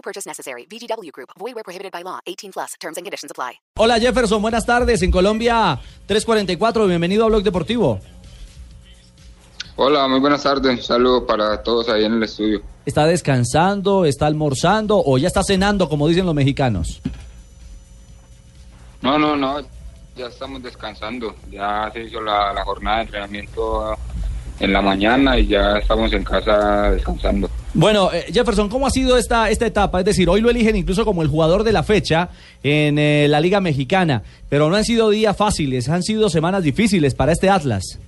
No purchase necessary. VGW Group. Void where prohibited by law. 18 plus. Terms and conditions apply. Hola Jefferson, buenas tardes. En Colombia 344, bienvenido a Blog Deportivo. Hola, muy buenas tardes. Un saludo para todos ahí en el estudio. ¿Está descansando, está almorzando o ya está cenando, como dicen los mexicanos? No, no, no. Ya estamos descansando. Ya se hizo la, la jornada de entrenamiento en la mañana y ya estamos en casa descansando. Bueno, eh, Jefferson, ¿cómo ha sido esta, esta etapa? Es decir, hoy lo eligen incluso como el jugador de la fecha en eh, la Liga Mexicana, pero no han sido días fáciles, han sido semanas difíciles para este Atlas.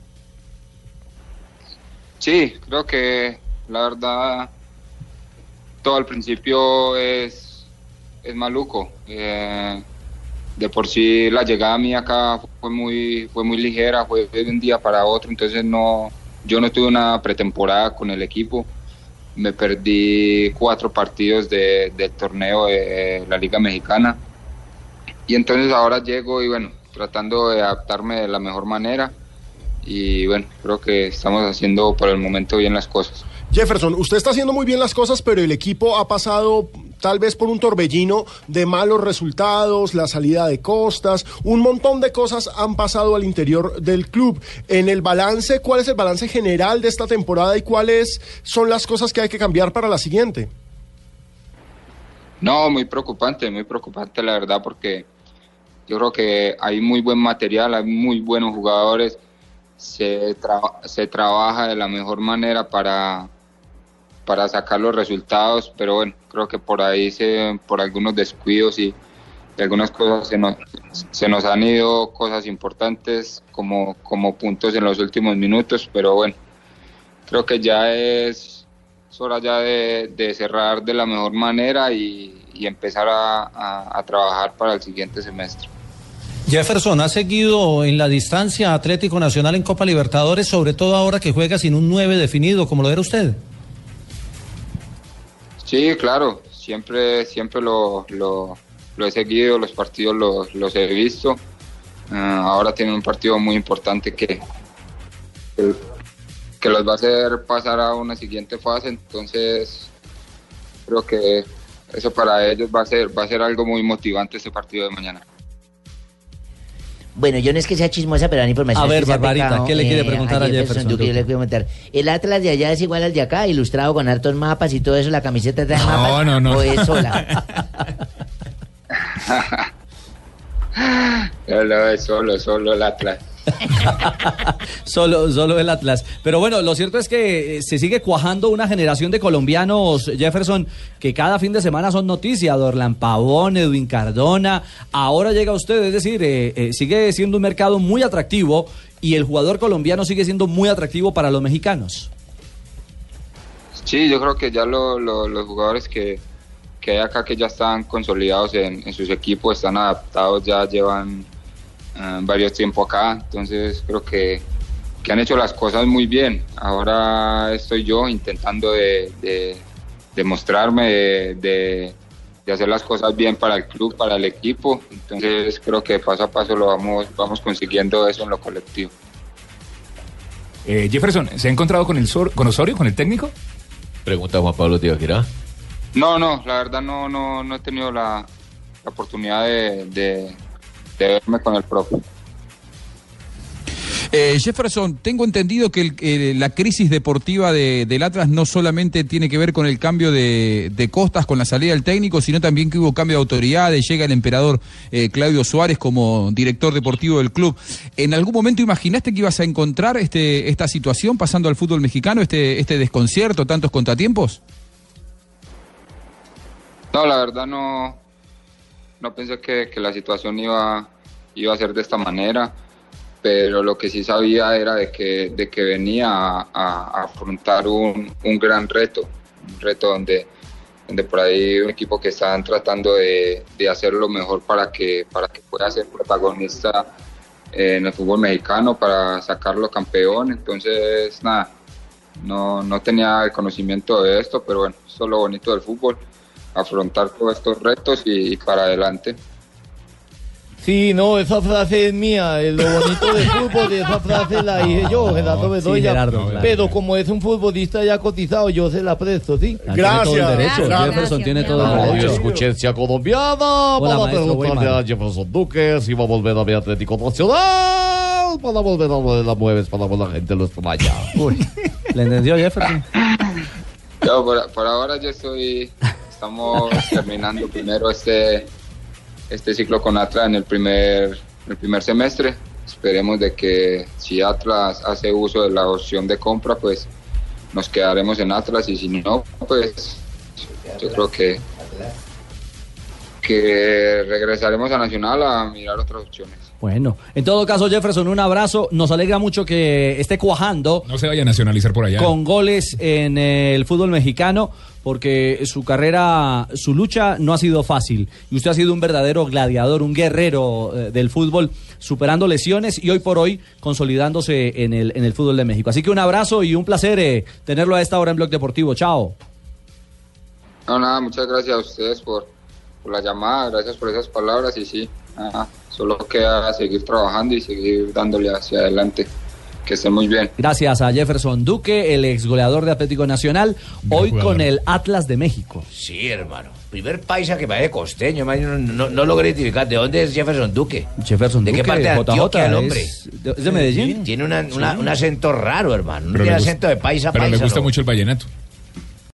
Sí, creo que la verdad todo al principio es, es maluco. Eh, de por sí la llegada mía acá fue muy, fue muy ligera, fue de un día para otro, entonces no, yo no tuve una pretemporada con el equipo. Me perdí cuatro partidos de, del torneo de la Liga Mexicana. Y entonces ahora llego y bueno, tratando de adaptarme de la mejor manera. Y bueno, creo que estamos haciendo por el momento bien las cosas. Jefferson, usted está haciendo muy bien las cosas, pero el equipo ha pasado tal vez por un torbellino de malos resultados, la salida de costas, un montón de cosas han pasado al interior del club. En el balance, ¿cuál es el balance general de esta temporada y cuáles son las cosas que hay que cambiar para la siguiente? No, muy preocupante, muy preocupante la verdad porque yo creo que hay muy buen material, hay muy buenos jugadores, se, trabaja de la mejor manera para, para sacar los resultados, pero bueno, creo que por ahí se, por algunos descuidos y, algunas cosas se nos, se nos han ido cosas importantes como, como puntos en los últimos minutos, pero bueno, creo que ya es, hora ya de, cerrar de la mejor manera y, empezar a, a trabajar para el siguiente semestre. Jefferson, ¿ha seguido en la distancia Atlético Nacional en Copa Libertadores, sobre todo ahora que juega sin un 9 definido, como lo era usted? Sí, claro, siempre, siempre lo, he seguido, los partidos los, los he visto. Ah, ahora tiene un partido muy importante que, que, los va a hacer pasar a una siguiente fase, entonces creo que eso para ellos va a ser, va a ser algo muy motivante este partido de mañana. Bueno, yo no es que sea chismosa, pero la información A ver, Barbarita, ¿qué le quiere eh, preguntar a, Jefferson? yo le quiero preguntar. ¿El Atlas de allá es igual al de acá, ilustrado con hartos mapas y todo eso, la camiseta de mapas? No, no. ¿O es sola? no, no, es solo, solo el Atlas. solo, solo el Atlas. Pero bueno, lo cierto es que eh, se sigue cuajando una generación de colombianos, Jefferson, que cada fin de semana son noticias. Dorlan Pavón, Edwin Cardona. Ahora llega usted, es decir, eh, eh, sigue siendo un mercado muy atractivo y el jugador colombiano sigue siendo muy atractivo para los mexicanos. Sí, yo creo que ya los jugadores que, hay acá que ya están consolidados en sus equipos, están adaptados, ya llevan Ah, varios tiempo acá, entonces creo que, que, han hecho las cosas muy bien. Ahora estoy yo intentando de, de, de mostrarme, de, de, hacer las cosas bien para el club, para el equipo, entonces creo que paso a paso lo vamos, vamos consiguiendo eso en lo colectivo. Eh, Jefferson, ¿se ha encontrado con, el con Osorio, con el técnico? Pregunta Juan Pablo Tibaquirá. No, no, la verdad no, no, no he tenido la, la oportunidad de, verme con el propio. Eh, Jefferson, tengo entendido que la crisis deportiva de, del Atlas no solamente tiene que ver con el cambio de, costas, con la salida del técnico, sino también que hubo cambio de autoridades, llega el emperador eh, Claudio Suárez como director deportivo del club. ¿En algún momento imaginaste que ibas a encontrar este, esta situación pasando al fútbol mexicano, este, este desconcierto, tantos contratiempos? No, la verdad no, no pensé que, que la situación iba iba a ser de esta manera, pero lo que sí sabía era de que, de que venía a, afrontar un, un, gran reto, un reto donde, donde por ahí un equipo que están tratando de, de hacer lo mejor para que, para que pueda ser protagonista eh, en el fútbol mexicano, para sacarlo campeón. Entonces, nada, no, no tenía el conocimiento de esto, pero bueno, eso es lo bonito del fútbol, afrontar todos estos retos y, y para adelante. Sí, no, esa frase es mía, eh, lo bonito del fútbol, esa frase la dije yo, Gerardo Bedoya, Gerardo, claro. pero como es un futbolista ya cotizado, yo se la presto, ¿sí? Ah, Tiene todo el derecho, Gracias. Jefferson tiene todo el derecho. escuchencia colombiana Hola, para maestro preguntarle a Jefferson Duque si va a volver a mi Atlético Nacional para volver a lo de la mueves para que la gente lo extraña. Uy, ¿le entendió Jefferson? Yo, por, por ahora yo estoy, estamos terminando primero este, este ciclo con Atlas en el primer, el primer semestre. Esperemos de que si Atlas hace uso de la opción de compra, pues nos quedaremos en Atlas y si no, pues yo creo que, que regresaremos a Nacional a mirar otras opciones. Bueno, en todo caso, Jefferson, un abrazo. Nos alegra mucho que esté cuajando No se vaya a nacionalizar por allá. con goles en el fútbol mexicano, porque su carrera, su lucha no ha sido fácil. Y usted ha sido un verdadero gladiador, un guerrero eh, del fútbol, superando lesiones y hoy por hoy consolidándose en el, en el fútbol de México. Así que un abrazo y un placer eh, tenerlo a esta hora en Blog Deportivo. Chao. No, nada, muchas gracias a ustedes por, por la llamada, gracias por esas palabras y sí, solo queda seguir trabajando y seguir dándole hacia adelante. Que estén muy bien. Gracias a Jefferson Duque, el ex goleador de Atlético Nacional, hoy jugador. con el Atlas de México. Sí, hermano. Primer paisa que parece costeño, no, no, no logré identificar. ¿De dónde es Jefferson Duque? Jefferson ¿De qué parte de Antioquia el hombre? es de- es de Medellín. Tiene una- una- Sí. un acento raro, hermano. No Pero tiene acento de paisa Pero paisa. le gusta no. mucho el vallenato.